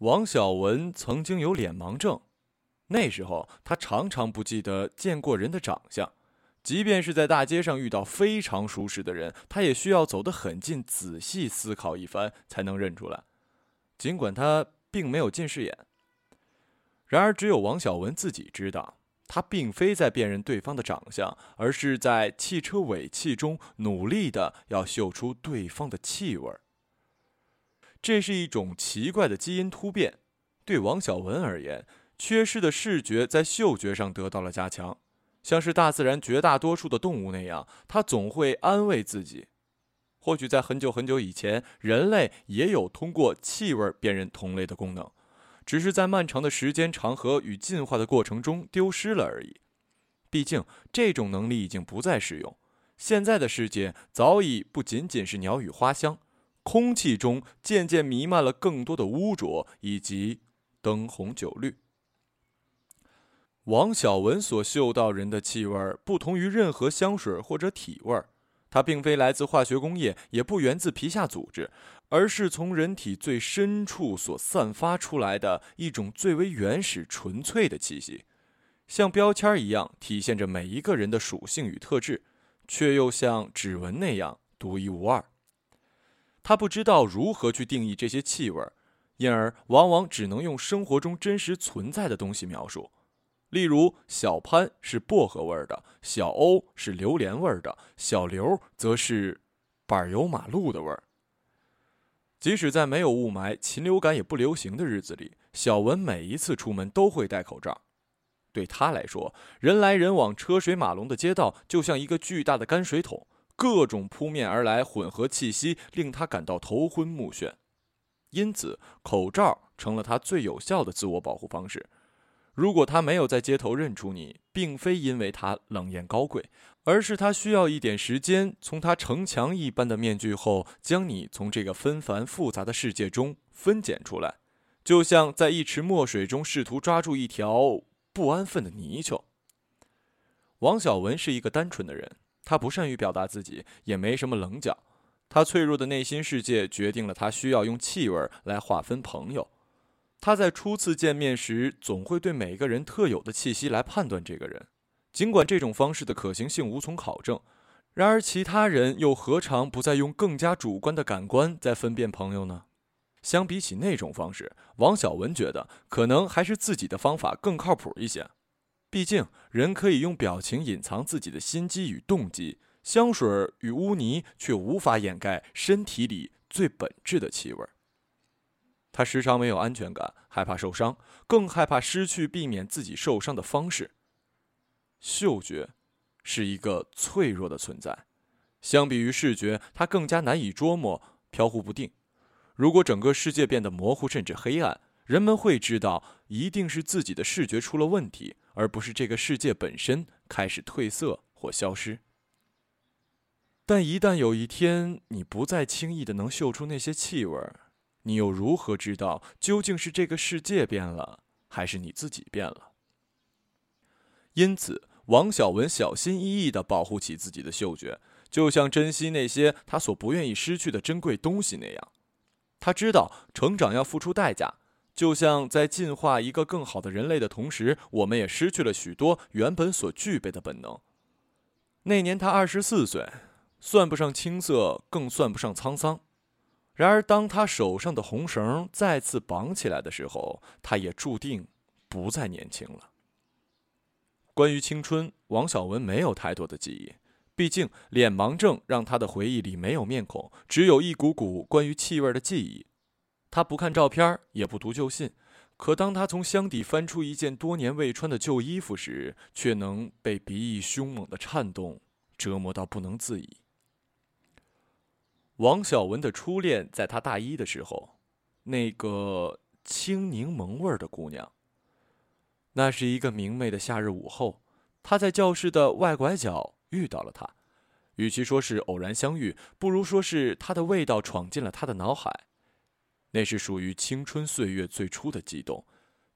王小文曾经有脸盲症，那时候他常常不记得见过人的长相，即便是在大街上遇到非常熟识的人，他也需要走得很近，仔细思考一番才能认出来。尽管他并没有近视眼，然而只有王小文自己知道，他并非在辨认对方的长相，而是在汽车尾气中努力的要嗅出对方的气味儿。这是一种奇怪的基因突变，对王小文而言，缺失的视觉在嗅觉上得到了加强，像是大自然绝大多数的动物那样，他总会安慰自己：或许在很久很久以前，人类也有通过气味辨认同类的功能，只是在漫长的时间长河与进化的过程中丢失了而已。毕竟，这种能力已经不再适用，现在的世界早已不仅仅是鸟语花香。空气中渐渐弥漫了更多的污浊以及灯红酒绿。王小文所嗅到人的气味不同于任何香水或者体味它并非来自化学工业，也不源自皮下组织，而是从人体最深处所散发出来的一种最为原始、纯粹的气息，像标签一样体现着每一个人的属性与特质，却又像指纹那样独一无二。他不知道如何去定义这些气味，因而往往只能用生活中真实存在的东西描述。例如，小潘是薄荷味的，小欧是榴莲味的，小刘则是柏油马路的味儿。即使在没有雾霾、禽流感也不流行的日子里，小文每一次出门都会戴口罩。对他来说，人来人往、车水马龙的街道就像一个巨大的泔水桶。各种扑面而来混合气息令他感到头昏目眩，因此口罩成了他最有效的自我保护方式。如果他没有在街头认出你，并非因为他冷艳高贵，而是他需要一点时间从他城墙一般的面具后将你从这个纷繁复杂的世界中分拣出来，就像在一池墨水中试图抓住一条不安分的泥鳅。王小文是一个单纯的人。他不善于表达自己，也没什么棱角。他脆弱的内心世界决定了他需要用气味来划分朋友。他在初次见面时，总会对每个人特有的气息来判断这个人，尽管这种方式的可行性无从考证。然而，其他人又何尝不在用更加主观的感官在分辨朋友呢？相比起那种方式，王小文觉得可能还是自己的方法更靠谱一些。毕竟，人可以用表情隐藏自己的心机与动机，香水与污泥却无法掩盖身体里最本质的气味。他时常没有安全感，害怕受伤，更害怕失去避免自己受伤的方式。嗅觉是一个脆弱的存在，相比于视觉，它更加难以捉摸，飘忽不定。如果整个世界变得模糊甚至黑暗，人们会知道一定是自己的视觉出了问题。而不是这个世界本身开始褪色或消失。但一旦有一天你不再轻易的能嗅出那些气味，你又如何知道究竟是这个世界变了，还是你自己变了？因此，王小文小心翼翼的保护起自己的嗅觉，就像珍惜那些他所不愿意失去的珍贵东西那样。他知道成长要付出代价。就像在进化一个更好的人类的同时，我们也失去了许多原本所具备的本能。那年他二十四岁，算不上青涩，更算不上沧桑。然而，当他手上的红绳再次绑起来的时候，他也注定不再年轻了。关于青春，王小文没有太多的记忆，毕竟脸盲症让他的回忆里没有面孔，只有一股股关于气味的记忆。他不看照片，也不读旧信，可当他从箱底翻出一件多年未穿的旧衣服时，却能被鼻翼凶猛的颤动折磨到不能自已。王小文的初恋，在他大一的时候，那个青柠檬味的姑娘。那是一个明媚的夏日午后，他在教室的外拐角遇到了她。与其说是偶然相遇，不如说是她的味道闯进了他的脑海。那是属于青春岁月最初的悸动，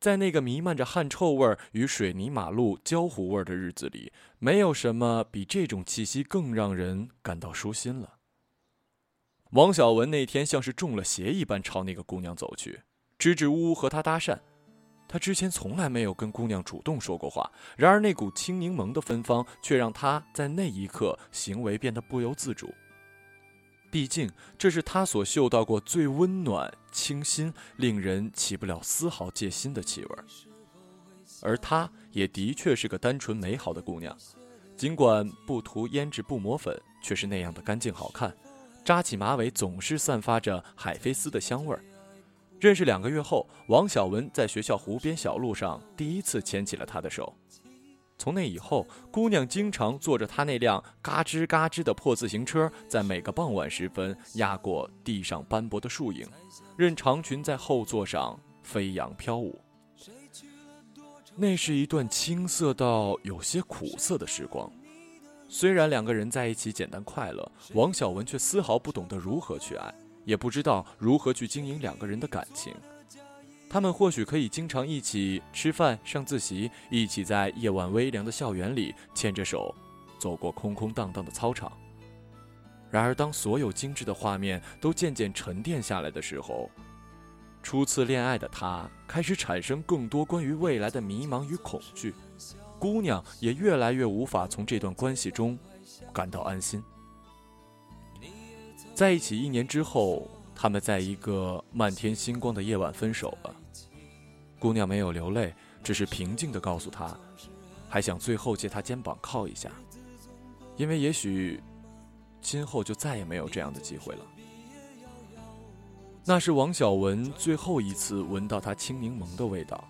在那个弥漫着汗臭味儿与水泥马路焦糊味儿的日子里，没有什么比这种气息更让人感到舒心了。王小文那天像是中了邪一般朝那个姑娘走去，支支吾吾和她搭讪。他之前从来没有跟姑娘主动说过话，然而那股青柠檬的芬芳却让他在那一刻行为变得不由自主。毕竟这是他所嗅到过最温暖、清新、令人起不了丝毫戒心的气味，而她也的确是个单纯美好的姑娘，尽管不涂胭脂、不抹粉，却是那样的干净好看。扎起马尾，总是散发着海飞丝的香味儿。认识两个月后，王小文在学校湖边小路上第一次牵起了她的手。从那以后，姑娘经常坐着她那辆嘎吱嘎吱的破自行车，在每个傍晚时分压过地上斑驳的树影，任长裙在后座上飞扬飘舞。那是一段青涩到有些苦涩的时光。虽然两个人在一起简单快乐，王小文却丝毫不懂得如何去爱。也不知道如何去经营两个人的感情。他们或许可以经常一起吃饭、上自习，一起在夜晚微凉的校园里牵着手，走过空空荡荡的操场。然而，当所有精致的画面都渐渐沉淀下来的时候，初次恋爱的他开始产生更多关于未来的迷茫与恐惧，姑娘也越来越无法从这段关系中感到安心。在一起一年之后，他们在一个漫天星光的夜晚分手了。姑娘没有流泪，只是平静地告诉他，还想最后借他肩膀靠一下，因为也许今后就再也没有这样的机会了。那是王小文最后一次闻到他青柠檬的味道。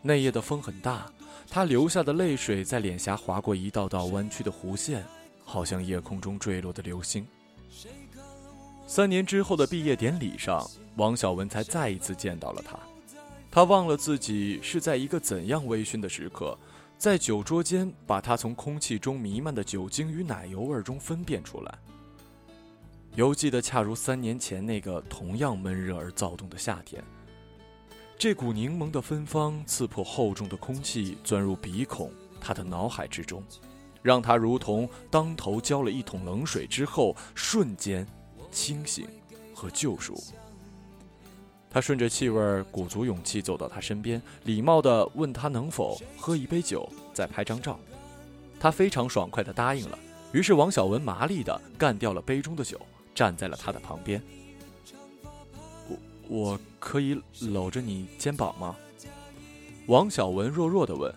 那夜的风很大，他流下的泪水在脸颊划过一道道弯曲的弧线，好像夜空中坠落的流星。三年之后的毕业典礼上，王小文才再一次见到了他。他忘了自己是在一个怎样微醺的时刻，在酒桌间把他从空气中弥漫的酒精与奶油味中分辨出来。犹记得恰如三年前那个同样闷热而躁动的夏天，这股柠檬的芬芳刺破厚重的空气，钻入鼻孔，他的脑海之中，让他如同当头浇了一桶冷水之后，瞬间。清醒和救赎。他顺着气味，鼓足勇气走到他身边，礼貌地问他能否喝一杯酒，再拍张照。他非常爽快地答应了。于是王小文麻利地干掉了杯中的酒，站在了他的旁边。我我可以搂着你肩膀吗？王小文弱弱地问。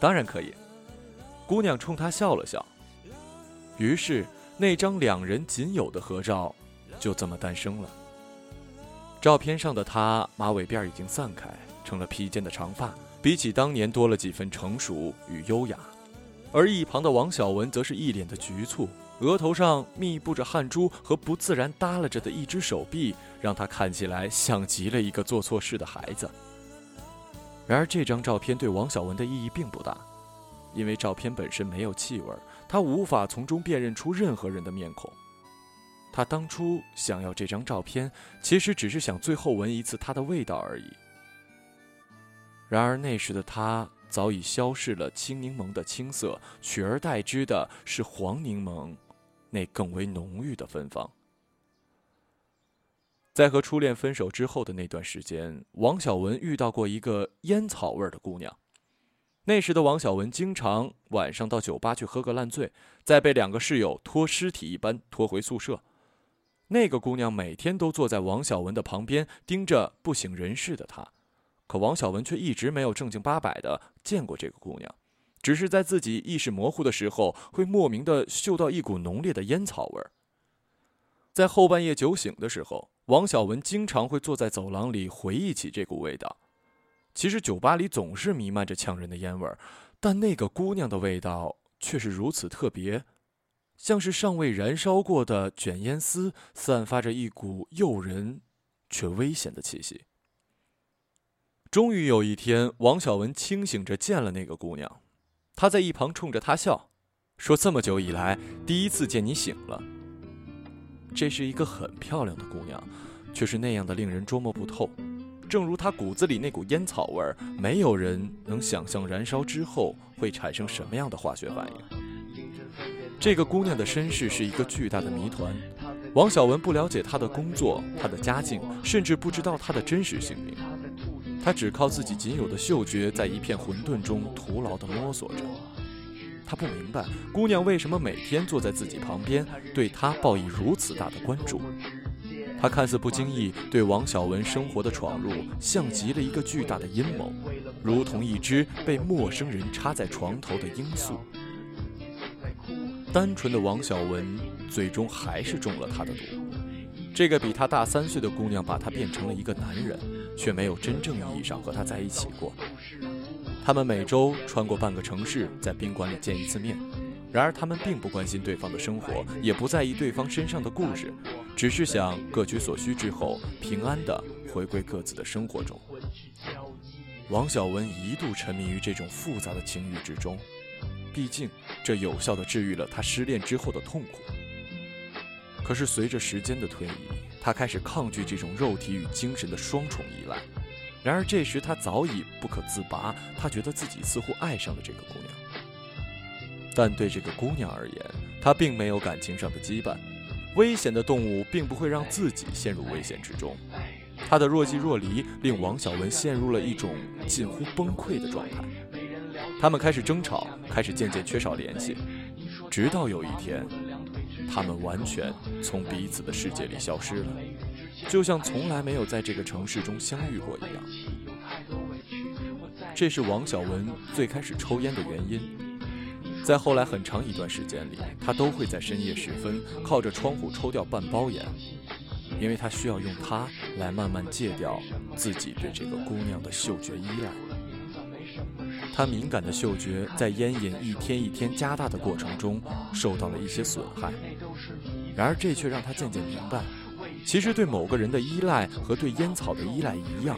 当然可以。姑娘冲他笑了笑。于是。那张两人仅有的合照，就这么诞生了。照片上的他，马尾辫已经散开，成了披肩的长发，比起当年多了几分成熟与优雅。而一旁的王小文则是一脸的局促，额头上密布着汗珠和不自然耷拉着的一只手臂，让他看起来像极了一个做错事的孩子。然而，这张照片对王小文的意义并不大，因为照片本身没有气味。他无法从中辨认出任何人的面孔。他当初想要这张照片，其实只是想最后闻一次它的味道而已。然而那时的他早已消逝了青柠檬的青涩，取而代之的是黄柠檬那更为浓郁的芬芳。在和初恋分手之后的那段时间，王小文遇到过一个烟草味的姑娘。那时的王小文经常晚上到酒吧去喝个烂醉，再被两个室友拖尸体一般拖回宿舍。那个姑娘每天都坐在王小文的旁边，盯着不省人事的他。可王小文却一直没有正经八百的见过这个姑娘，只是在自己意识模糊的时候，会莫名的嗅到一股浓烈的烟草味儿。在后半夜酒醒的时候，王小文经常会坐在走廊里回忆起这股味道。其实酒吧里总是弥漫着呛人的烟味儿，但那个姑娘的味道却是如此特别，像是尚未燃烧过的卷烟丝，散发着一股诱人却危险的气息。终于有一天，王小文清醒着见了那个姑娘，他在一旁冲着她笑，说：“这么久以来，第一次见你醒了。”这是一个很漂亮的姑娘，却是那样的令人捉摸不透。正如他骨子里那股烟草味儿，没有人能想象燃烧之后会产生什么样的化学反应。这个姑娘的身世是一个巨大的谜团，王小文不了解她的工作、她的家境，甚至不知道她的真实姓名。他只靠自己仅有的嗅觉，在一片混沌中徒劳地摸索着。他不明白姑娘为什么每天坐在自己旁边，对他报以如此大的关注。他看似不经意对王小文生活的闯入，像极了一个巨大的阴谋，如同一只被陌生人插在床头的罂粟。单纯的王小文最终还是中了他的毒。这个比他大三岁的姑娘把他变成了一个男人，却没有真正意义上和他在一起过。他们每周穿过半个城市，在宾馆里见一次面。然而，他们并不关心对方的生活，也不在意对方身上的故事，只是想各取所需之后，平安地回归各自的生活中。王小文一度沉迷于这种复杂的情欲之中，毕竟这有效地治愈了他失恋之后的痛苦。可是，随着时间的推移，他开始抗拒这种肉体与精神的双重依赖。然而，这时他早已不可自拔，他觉得自己似乎爱上了这个姑娘。但对这个姑娘而言，她并没有感情上的羁绊。危险的动物并不会让自己陷入危险之中。她的若即若离令王小文陷入了一种近乎崩溃的状态。他们开始争吵，开始渐渐缺少联系，直到有一天，他们完全从彼此的世界里消失了，就像从来没有在这个城市中相遇过一样。这是王小文最开始抽烟的原因。在后来很长一段时间里，他都会在深夜时分靠着窗户抽掉半包烟，因为他需要用它来慢慢戒掉自己对这个姑娘的嗅觉依赖。他敏感的嗅觉在烟瘾一天一天加大的过程中受到了一些损害，然而这却让他渐渐明白，其实对某个人的依赖和对烟草的依赖一样，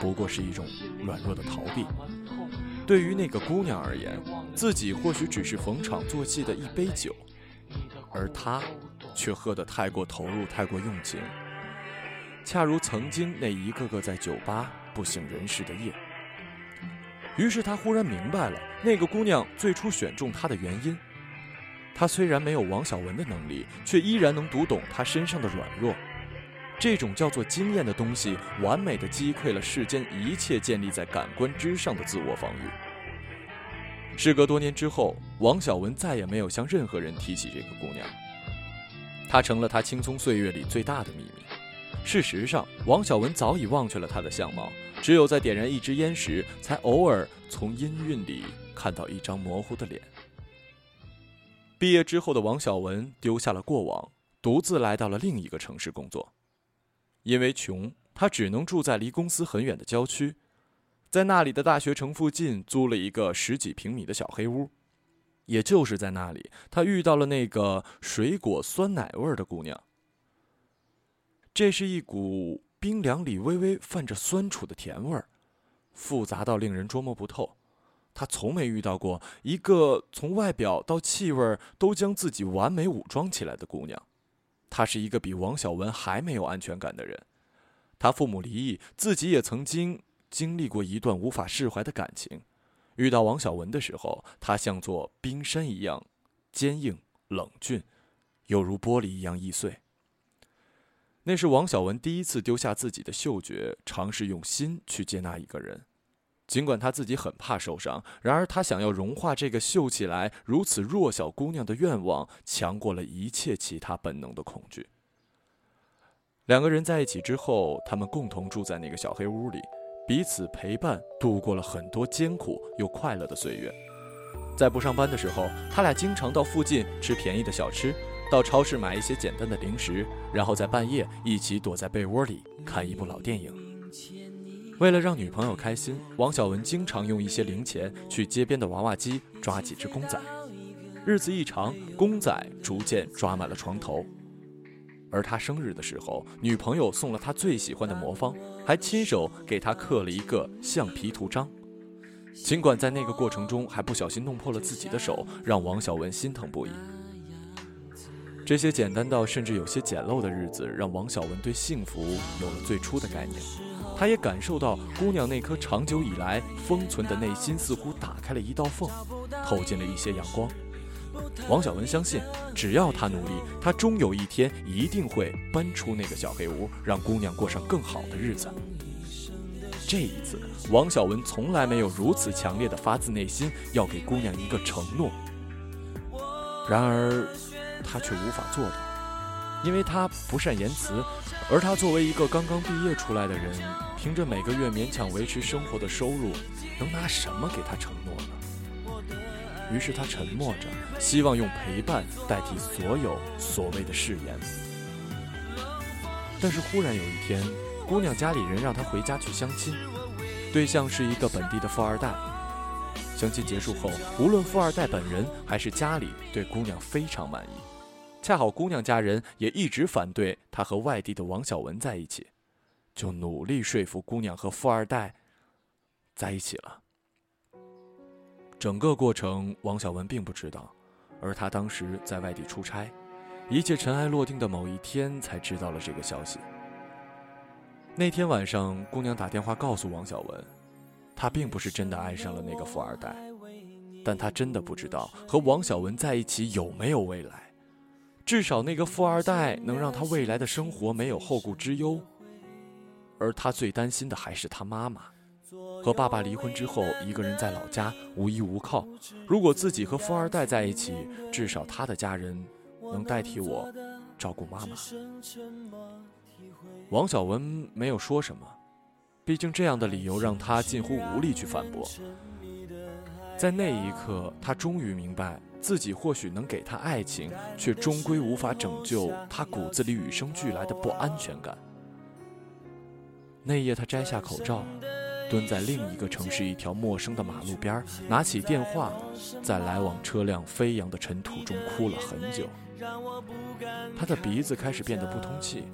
不过是一种软弱的逃避。对于那个姑娘而言，自己或许只是逢场作戏的一杯酒，而他却喝得太过投入、太过用情，恰如曾经那一个个在酒吧不省人事的夜。于是他忽然明白了那个姑娘最初选中他的原因。他虽然没有王小文的能力，却依然能读懂她身上的软弱。这种叫做经验的东西，完美的击溃了世间一切建立在感官之上的自我防御。事隔多年之后，王小文再也没有向任何人提起这个姑娘，她成了他青葱岁月里最大的秘密。事实上，王小文早已忘却了他的相貌，只有在点燃一支烟时，才偶尔从阴韵里看到一张模糊的脸。毕业之后的王小文丢下了过往，独自来到了另一个城市工作。因为穷，他只能住在离公司很远的郊区，在那里的大学城附近租了一个十几平米的小黑屋。也就是在那里，他遇到了那个水果酸奶味的姑娘。这是一股冰凉里微微泛着酸楚的甜味儿，复杂到令人捉摸不透。他从没遇到过一个从外表到气味都将自己完美武装起来的姑娘。他是一个比王小文还没有安全感的人，他父母离异，自己也曾经经历过一段无法释怀的感情。遇到王小文的时候，他像座冰山一样坚硬冷峻，犹如玻璃一样易碎。那是王小文第一次丢下自己的嗅觉，尝试用心去接纳一个人。尽管他自己很怕受伤，然而他想要融化这个嗅起来如此弱小姑娘的愿望，强过了一切其他本能的恐惧。两个人在一起之后，他们共同住在那个小黑屋里，彼此陪伴，度过了很多艰苦又快乐的岁月。在不上班的时候，他俩经常到附近吃便宜的小吃，到超市买一些简单的零食，然后在半夜一起躲在被窝里看一部老电影。为了让女朋友开心，王小文经常用一些零钱去街边的娃娃机抓几只公仔。日子一长，公仔逐渐抓满了床头。而他生日的时候，女朋友送了他最喜欢的魔方，还亲手给他刻了一个橡皮图章。尽管在那个过程中还不小心弄破了自己的手，让王小文心疼不已。这些简单到甚至有些简陋的日子，让王小文对幸福有了最初的概念。他也感受到姑娘那颗长久以来封存的内心似乎打开了一道缝，透进了一些阳光。王小文相信，只要他努力，他终有一天一定会搬出那个小黑屋，让姑娘过上更好的日子。这一次，王小文从来没有如此强烈的发自内心要给姑娘一个承诺。然而，他却无法做到，因为他不善言辞，而他作为一个刚刚毕业出来的人，凭着每个月勉强维持生活的收入，能拿什么给他承诺呢？于是他沉默着，希望用陪伴代替所有所谓的誓言。但是忽然有一天。姑娘家里人让她回家去相亲，对象是一个本地的富二代。相亲结束后，无论富二代本人还是家里对姑娘非常满意。恰好姑娘家人也一直反对她和外地的王小文在一起，就努力说服姑娘和富二代在一起了。整个过程，王小文并不知道，而他当时在外地出差，一切尘埃落定的某一天才知道了这个消息。那天晚上，姑娘打电话告诉王小文，她并不是真的爱上了那个富二代，但她真的不知道和王小文在一起有没有未来。至少那个富二代能让她未来的生活没有后顾之忧，而她最担心的还是她妈妈。和爸爸离婚之后，一个人在老家无依无靠。如果自己和富二代在一起，至少他的家人能代替我照顾妈妈。王小文没有说什么，毕竟这样的理由让他近乎无力去反驳。在那一刻，他终于明白，自己或许能给他爱情，却终归无法拯救他骨子里与生俱来的不安全感。那夜，他摘下口罩，蹲在另一个城市一条陌生的马路边，拿起电话，在来往车辆飞扬的尘土中哭了很久。他的鼻子开始变得不通气。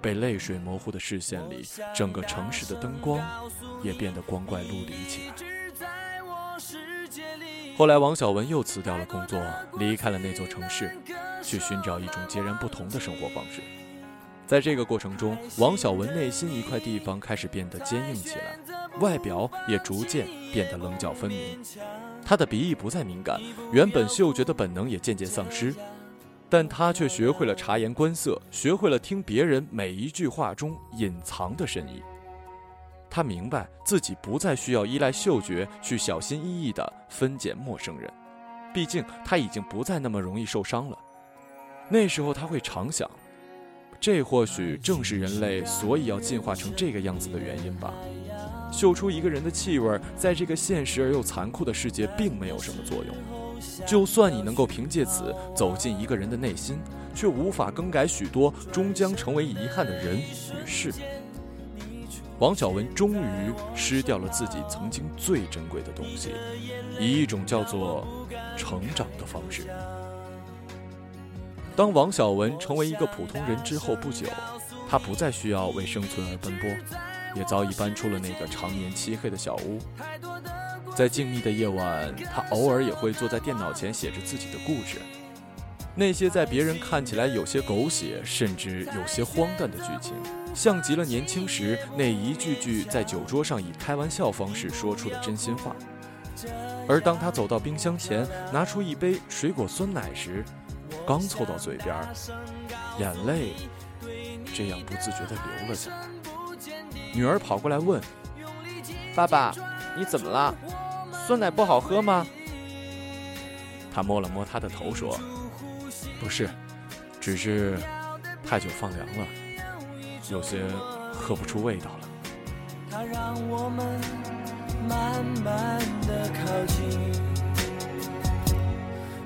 被泪水模糊的视线里，整个城市的灯光也变得光怪陆离起来。后来，王小文又辞掉了工作，离开了那座城市，去寻找一种截然不同的生活方式。在这个过程中，王小文内心一块地方开始变得坚硬起来，外表也逐渐变得棱角分明。他的鼻翼不再敏感，原本嗅觉的本能也渐渐丧失。但他却学会了察言观色，学会了听别人每一句话中隐藏的深意。他明白自己不再需要依赖嗅觉去小心翼翼地分拣陌生人，毕竟他已经不再那么容易受伤了。那时候他会常想，这或许正是人类所以要进化成这个样子的原因吧。嗅出一个人的气味，在这个现实而又残酷的世界，并没有什么作用。就算你能够凭借此走进一个人的内心，却无法更改许多终将成为遗憾的人与事。王小文终于失掉了自己曾经最珍贵的东西，以一种叫做成长的方式。当王小文成为一个普通人之后不久，他不再需要为生存而奔波，也早已搬出了那个常年漆黑的小屋。在静谧的夜晚，他偶尔也会坐在电脑前写着自己的故事。那些在别人看起来有些狗血，甚至有些荒诞的剧情，像极了年轻时那一句句在酒桌上以开玩笑方式说出的真心话。而当他走到冰箱前，拿出一杯水果酸奶时，刚凑到嘴边，眼泪这样不自觉地流了下来。女儿跑过来问：“爸爸。”你怎么了？酸奶不好喝吗？他摸了摸他的头，说：“不是，只是太久放凉了，有些喝不出味道了。”他让我们慢慢的靠近。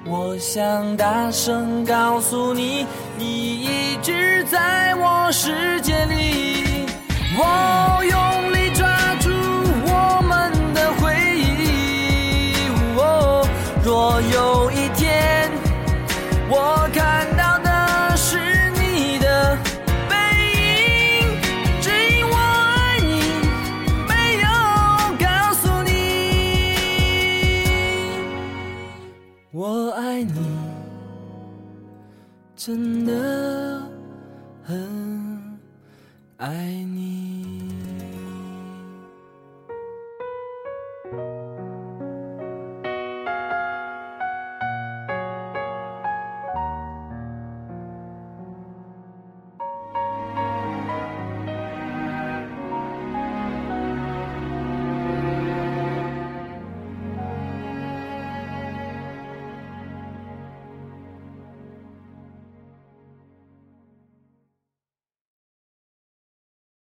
我想大声告诉你，你一直在我世界里。我用力我爱你真的很爱你。